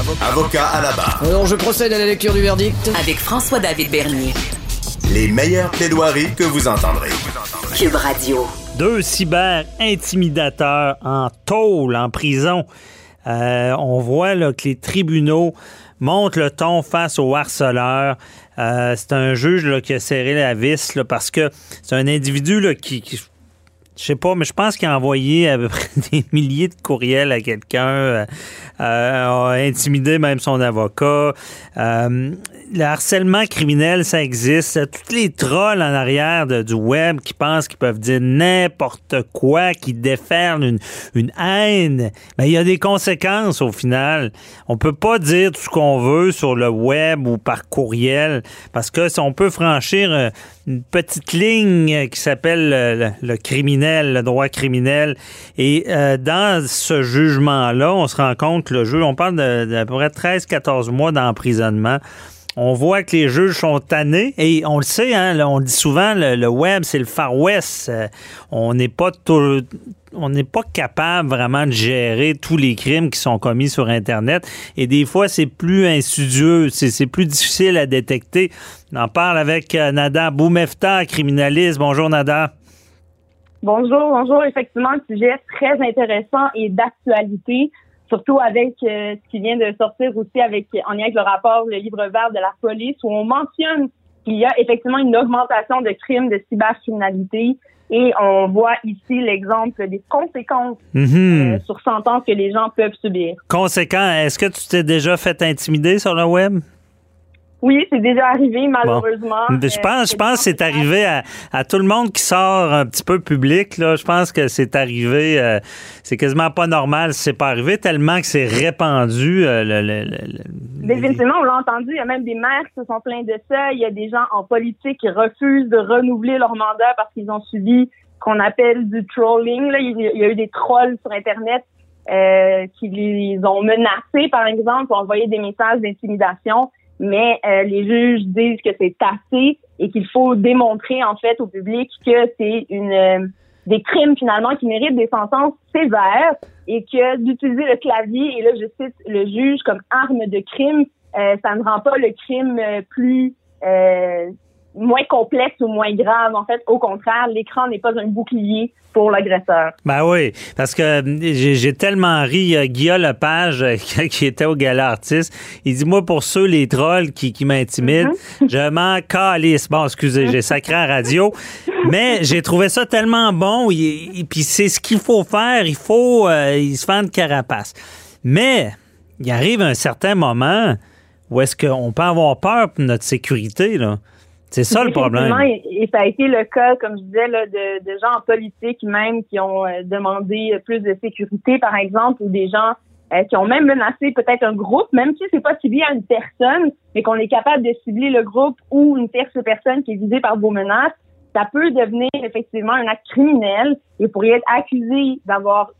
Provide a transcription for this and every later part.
Avocat à la barre. Alors je procède à la lecture du verdict. Avec François-David Bernier. Les meilleures plaidoiries que vous entendrez. Cube Radio. Deux cyber-intimidateurs en tôle, en prison. Euh, on voit là, que les tribunaux montent le ton face aux harceleurs. Euh, c'est un juge là, qui a serré la vis là, parce que c'est un individu là, qui, qui je sais pas, mais je pense qu'il a envoyé à peu près des milliers de courriels à quelqu'un, euh, euh, a intimidé même son avocat. Euh, le harcèlement criminel, ça existe. Tous les trolls en arrière du web qui pensent qu'ils peuvent dire n'importe quoi, qui déferlent une, une haine, mais il y a des conséquences au final. On peut pas dire tout ce qu'on veut sur le web ou par courriel parce que si on peut franchir une petite ligne qui s'appelle le, criminel, le droit criminel. Et euh, dans ce jugement-là, on se rend compte, le juge, on parle d'à peu près 13-14 mois d'emprisonnement. On voit que les juges sont tannés et on le sait, hein, on dit souvent le, web c'est le Far West. Euh, on n'est pas on n'est pas capable vraiment de gérer tous les crimes qui sont commis sur Internet. Et des fois, c'est plus insidieux, c'est plus difficile à détecter. On en parle avec euh, Nada Boumefta, criminaliste. Bonjour, Nada. Bonjour, bonjour. Effectivement, un sujet très intéressant et d'actualité, surtout avec euh, ce qui vient de sortir aussi avec en lien avec le rapport, le livre vert de la police, où on mentionne qu'il y a effectivement une augmentation de crimes de cybercriminalité et on voit ici l'exemple des conséquences mm -hmm. euh, sur sentence que les gens peuvent subir. Conséquent, est-ce que tu t'es déjà fait intimider sur le web? Oui, c'est déjà arrivé, malheureusement. Bon. Je pense, je pense que c'est arrivé à, à, tout le monde qui sort un petit peu public. Là. Je pense que c'est arrivé, euh, c'est quasiment pas normal si c'est pas arrivé, tellement que c'est répandu. Euh, le, le, le, Définitivement, on l'a entendu, il y a même des maires qui se sont plaints de ça. Il y a des gens en politique qui refusent de renouveler leur mandat parce qu'ils ont subi qu'on appelle du trolling. Là. Il y a eu des trolls sur Internet euh, qui les ont menacés, par exemple, pour envoyer des messages d'intimidation mais euh, les juges disent que c'est assez et qu'il faut démontrer en fait au public que c'est une euh, des crimes finalement qui méritent des sentences sévères et que d'utiliser le clavier et là je cite le juge comme arme de crime, euh, ça ne rend pas le crime plus moins complexe ou moins grave. En fait, au contraire, l'écran n'est pas un bouclier pour l'agresseur. Ben oui, parce que j'ai tellement ri. Euh, Guillaume Lepage, euh, qui était au gala artiste, il dit, moi, pour ceux, les trolls qui, qui m'intimident, mm -hmm. je m'en calisse. Bon, excusez, j'ai sacré à radio. Mais j'ai trouvé ça tellement bon. Et, et puis c'est ce qu'il faut faire. Il faut euh, il se faire une carapace. Mais il arrive un certain moment où est-ce qu'on peut avoir peur pour notre sécurité, là. C'est ça le problème. Et, et, ça a été le cas, comme je disais, là, de, de gens en politique même qui ont euh, demandé plus de sécurité, par exemple, ou des gens euh, qui ont même menacé peut-être un groupe, même si c'est pas ciblé à une personne, mais qu'on est capable de cibler le groupe ou une tierce personne qui est visée par vos menaces, ça peut devenir effectivement un acte criminel et pourrait être accusé d'avoir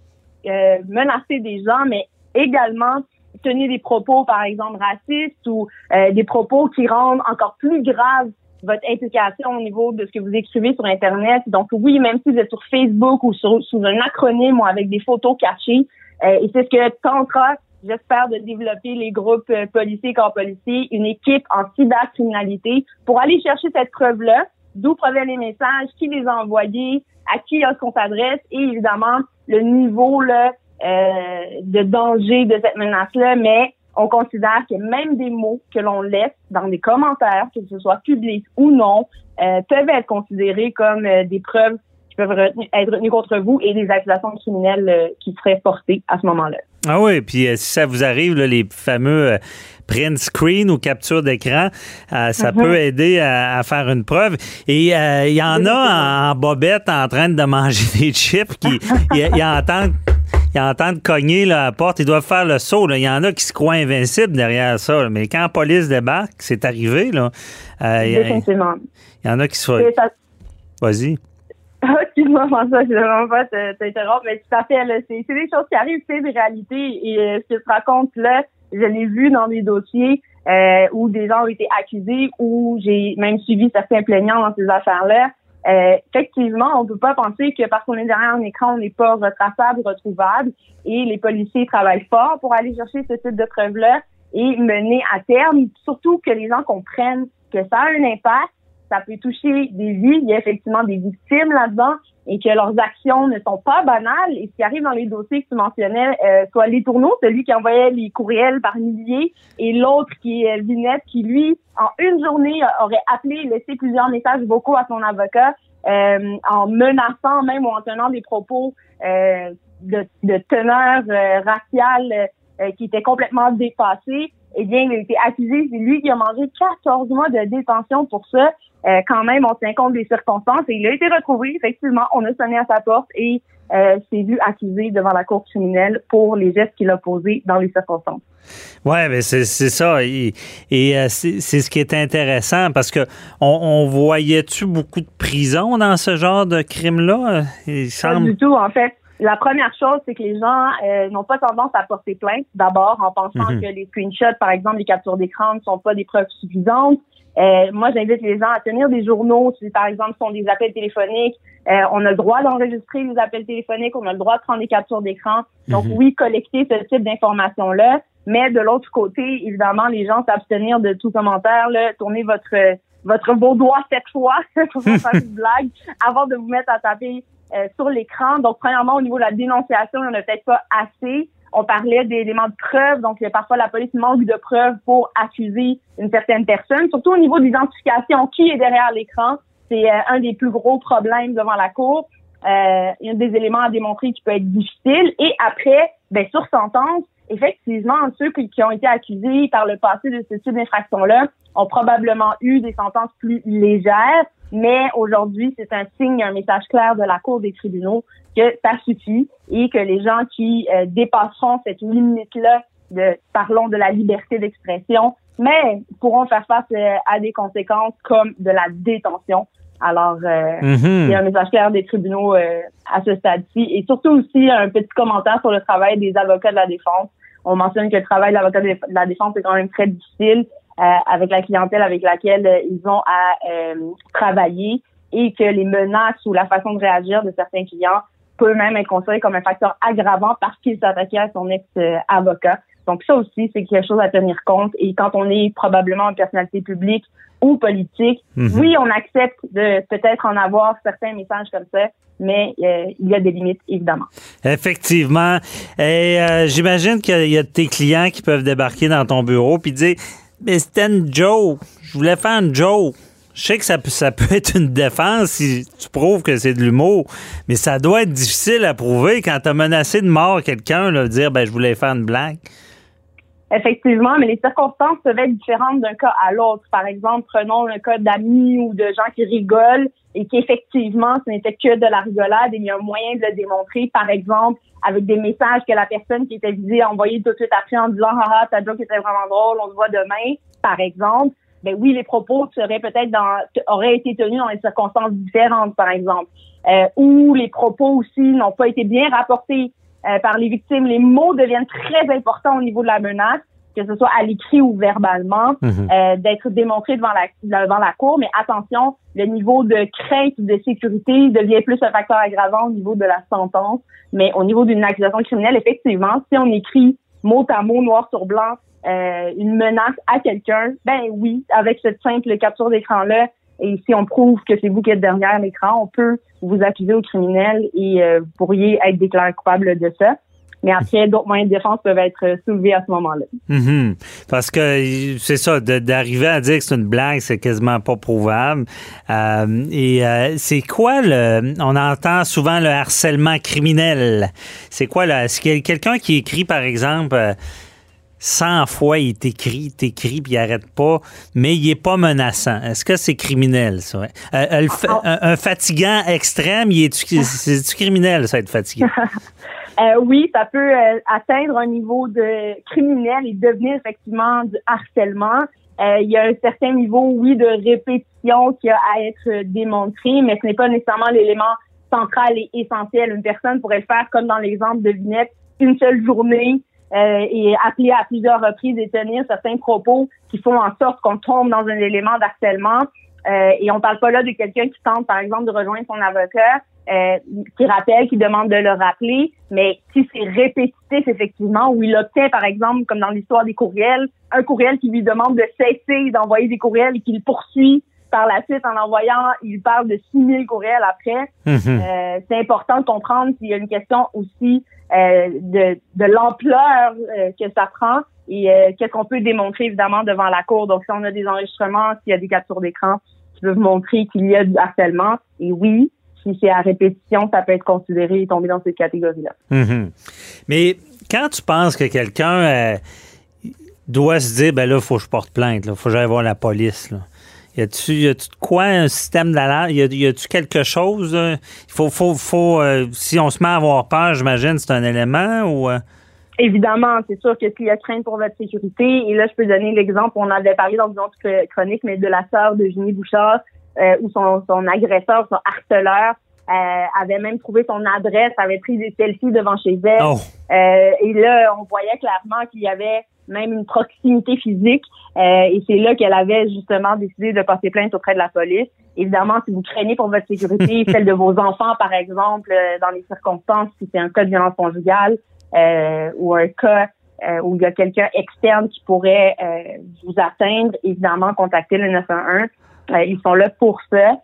euh, menacé des gens, mais également tenir des propos, par exemple, racistes ou euh, des propos qui rendent encore plus grave votre implication au niveau de ce que vous écrivez sur Internet. Donc oui, même si vous êtes sur Facebook ou sur, sous un acronyme ou avec des photos cachées, euh, et c'est ce que tentera, j'espère, de développer les groupes euh, policiers, corps policiers, une équipe en cybercriminalité pour aller chercher cette preuve-là, d'où proviennent les messages, qui les a envoyés, à qui est-ce qu'on s'adresse et évidemment le niveau là, euh, de danger de cette menace-là, mais on considère que même des mots que l'on laisse dans des commentaires, que ce soit public ou non, euh, peuvent être considérés comme euh, des preuves qui peuvent retenir, être retenues contre vous et des accusations criminelles euh, qui seraient portées à ce moment-là. Ah oui, puis si ça vous arrive, là, les fameux print screen ou capture d'écran, ça mm -hmm. peut aider à, à, faire une preuve. Et il y en a en, en, bobette en train de manger des chips qui entendent ils entendent cogner là, à la porte, ils doivent faire le saut. Là. Il y en a qui se croient invincibles derrière ça. Là. Mais quand la police débarque, c'est arrivé. Là, euh, Définitivement. Il y en a qui se... Vas-y. Excuse-moi, François, je ne vraiment pas t'interrompre, mais tout à fait, c'est des choses qui arrivent, c'est des réalités. Et euh, ce que tu racontes là, je l'ai vu dans des dossiers euh, où des gens ont été accusés, où j'ai même suivi certains plaignants dans ces affaires-là. Euh, effectivement, on ne peut pas penser que parce qu'on est derrière un écran, on n'est pas retraçable, retrouvable. Et les policiers travaillent fort pour aller chercher ce type de preuves-là et mener à terme, surtout que les gens comprennent que ça a un impact, ça peut toucher des vies, il y a effectivement des victimes là-dedans et que leurs actions ne sont pas banales. Et ce qui arrive dans les dossiers que tu mentionnais, euh, soit les tourneaux, celui qui envoyait les courriels par milliers, et l'autre qui est Vinette, qui lui, en une journée, aurait appelé, laissé plusieurs messages vocaux à son avocat, euh, en menaçant même ou en tenant des propos euh, de, de, teneur euh, raciale euh, qui étaient complètement dépassés. Eh bien, il a été accusé, c'est lui qui a mangé 14 mois de détention pour ça. Euh, quand même, on tient compte des circonstances et il a été retrouvé. Effectivement, on a sonné à sa porte et euh, s'est vu accusé devant la cour criminelle pour les gestes qu'il a posés dans les circonstances. Ouais, mais c'est ça. Et, euh, c'est ce qui est intéressant parce que on, voyait-tu beaucoup de prison dans ce genre de crime-là? Pas du tout, en fait. La première chose, c'est que les gens euh, n'ont pas tendance à porter plainte, d'abord en pensant mhm. que les screenshots, par exemple, les captures d'écran ne sont pas des preuves suffisantes. Euh, moi, j'invite les gens à tenir des journaux. Si, par exemple, sont des appels téléphoniques, euh, on a le droit d'enregistrer les appels téléphoniques, on a le droit de prendre des captures d'écran. Donc, mhm. oui, collecter ce type d'informations-là. Mais de l'autre côté, évidemment, les gens s'abstenir de tout commentaire, là, tourner votre votre beau doigt cette fois pour faire une blague avant de vous mettre à taper euh, sur l'écran. Donc, premièrement, au niveau de la dénonciation, il n'y en a peut-être pas assez. On parlait d'éléments de preuve, donc parfois la police manque de preuves pour accuser une certaine personne, surtout au niveau d'identification, qui est derrière l'écran. C'est euh, un des plus gros problèmes devant la cour. Euh, il y a des éléments à démontrer qui peut être difficile. Et après, ben, sur sentence, effectivement, ceux qui ont été accusés par le passé de ce type d'infraction-là ont probablement eu des sentences plus légères. Mais aujourd'hui, c'est un signe, un message clair de la Cour des tribunaux que ça suffit et que les gens qui euh, dépasseront cette limite-là, de, parlons de la liberté d'expression, mais pourront faire face euh, à des conséquences comme de la détention. Alors, euh, il y a un message clair des tribunaux à ce stade-ci. Et surtout aussi, un petit commentaire sur le travail des avocats de la défense. On mentionne que le travail de l'avocat de la défense est quand même très difficile. Euh, avec la clientèle avec laquelle euh, ils ont à euh, travailler et que les menaces ou la façon de réagir de certains clients peut même être considéré comme un facteur aggravant parce qu'ils s'attaquaient à son ex-avocat. Donc ça aussi, c'est quelque chose à tenir compte. Et quand on est probablement une personnalité publique ou politique, mhm. oui, on accepte de peut-être en avoir certains messages comme ça, mais il y a des limites, évidemment. Effectivement. Et j'imagine qu'il y a tes clients qui peuvent débarquer dans ton bureau puis dire mais c'était une joke. Je voulais faire une joke. Je sais que ça, ça peut être une défense si tu prouves que c'est de l'humour, mais ça doit être difficile à prouver quand tu as menacé de mort quelqu'un, de dire ben, je voulais faire une blague. Effectivement, mais les circonstances peuvent être différentes d'un cas à l'autre. Par exemple, prenons un cas d'amis ou de gens qui rigolent et qu'effectivement, ce n'était que de la rigolade et il y a un moyen de le démontrer, par exemple, avec des messages que la personne qui était visée a envoyé tout de suite après en disant « Ah, ta joke était vraiment drôle, on se voit demain », par exemple. Ben oui, les propos seraient peut-être dans auraient été tenus dans des circonstances différentes, par exemple. Euh, ou les propos aussi n'ont pas été bien rapportés euh, par les victimes, les mots deviennent très importants au niveau de la menace, que ce soit à l'écrit ou verbalement, mhm. euh, d'être démontré devant la, devant la cour. Mais attention, le niveau de crainte ou de sécurité devient plus un facteur aggravant au niveau de la sentence. Mais au niveau d'une accusation criminelle, effectivement, si on écrit mot à mot, noir sur blanc, euh, une menace à quelqu'un, ben oui, avec cette simple capture d'écran-là, et si on prouve que c'est vous qui êtes derrière l'écran, on peut vous accuser au criminel et euh, vous pourriez être déclaré coupable de ça. Mais après, d'autres moyens de défense peuvent être soulevés à ce moment-là. Mm-hmm. Parce que c'est ça, d'arriver à dire que c'est une blague, c'est quasiment pas prouvable. Euh, et euh, c'est quoi le. On entend souvent le harcèlement criminel. C'est quoi là? Est-ce qu'il y a quelqu'un qui écrit, par exemple, 100 fois, il t'écrit, t'écrit, puis il arrête pas, mais il est pas menaçant. Est-ce que c'est criminel, ça? Euh, euh, ah. un, fatigant extrême, il est-tu criminel, ça, être fatigué? Euh, oui, ça peut atteindre un niveau de criminel et devenir effectivement du harcèlement. il y a un certain niveau, oui, de répétition qui a à être démontré, mais ce n'est pas nécessairement l'élément central et essentiel. Une personne pourrait le faire comme dans l'exemple de Vinette, une seule journée, euh, et appeler à plusieurs reprises et tenir certains propos qui font en sorte qu'on tombe dans un élément d'harcèlement. Euh, et on parle pas là de quelqu'un qui tente, par exemple, de rejoindre son avocat, euh, qui rappelle, qui demande de le rappeler, mais si c'est répétitif, effectivement, où il obtient, par exemple, comme dans l'histoire des courriels, un courriel qui lui demande de cesser d'envoyer des courriels et qu'il poursuit par la suite en envoyant, il parle de 6000 courriels après. Mhm. Euh, c'est important de comprendre qu'il y a une question aussi euh, de, de l'ampleur euh, que ça prend et qu'est-ce qu'on peut démontrer évidemment devant la cour. Donc, si on a des enregistrements, s'il y a des captures d'écran qui peuvent montrer qu'il y a du harcèlement, et oui, si c'est à répétition, ça peut être considéré et tomber dans cette catégorie-là. Mhm. Mais quand tu penses que quelqu'un doit se dire, ben là, il faut que je porte plainte, il faut que j'aille voir la police. Là. Y a-tu de quoi un système d'alerte? Y a-tu quelque chose? euh, Il faut, faut, faut euh, si on se met à avoir peur, j'imagine, c'est un élément ou. euh, Évidemment, c'est sûr que s'il y a crainte pour votre sécurité, et là, je peux donner l'exemple, on avait parlé dans une autre chr- chronique, mais de la sœur de Jenny Bouchard, euh, où son, son agresseur, son harceleur, euh, avait même trouvé son adresse, avait pris des selfies devant chez elle. Oh! Euh, et là, on voyait clairement qu'il y avait même une proximité physique. euh, et c'est là qu'elle avait justement décidé de porter plainte auprès de la police. Évidemment, si vous craignez pour votre sécurité, celle de vos enfants, par exemple, euh, dans les circonstances, si c'est un cas de violence conjugale euh, ou un cas euh, où il y a quelqu'un externe qui pourrait euh, vous atteindre, évidemment, contactez le 911. Euh, ils sont là pour ça.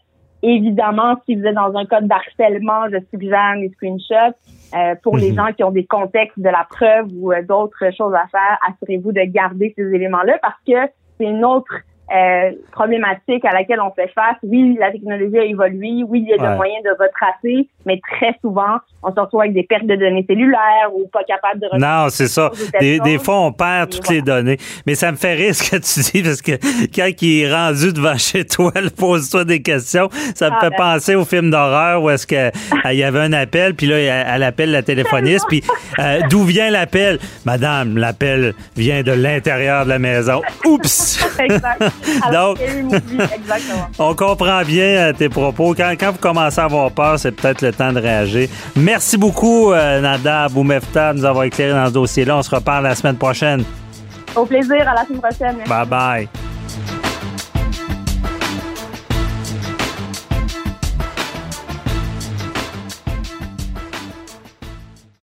Évidemment, si vous êtes dans un cas d'harcèlement, je suggère les screenshots. Euh, pour les Mhm. gens qui ont des contextes de la preuve ou euh, d'autres choses à faire, assurez-vous de garder ces éléments-là parce que c'est une autre euh, problématique à laquelle on fait face. Oui, la technologie a évolué. Oui, il y a Ouais. des moyens de retracer, mais très souvent, on se retrouve avec des pertes de données cellulaires ou pas capable de Non, c'est ça. Des, des fois, on perd toutes les données. Mais ça me fait rire ce que tu dis parce que quand il est rendu devant chez toi, le pose-toi des questions. Ça me Ah, fait ben. penser au film d'horreur où est-ce que euh, il y avait un appel, puis là, elle, elle appelle la téléphoniste, puis euh, d'où vient l'appel? Madame, l'appel vient de l'intérieur de la maison. Oups! Donc-. On comprend bien euh, tes propos. Quand, quand vous commencez à avoir peur, c'est peut-être le temps de réagir. Merci beaucoup, euh, Nada Boumefta, de nous avoir éclairé dans ce dossier-là. On se reparle la semaine prochaine. Au plaisir, à la semaine prochaine. Bye bye.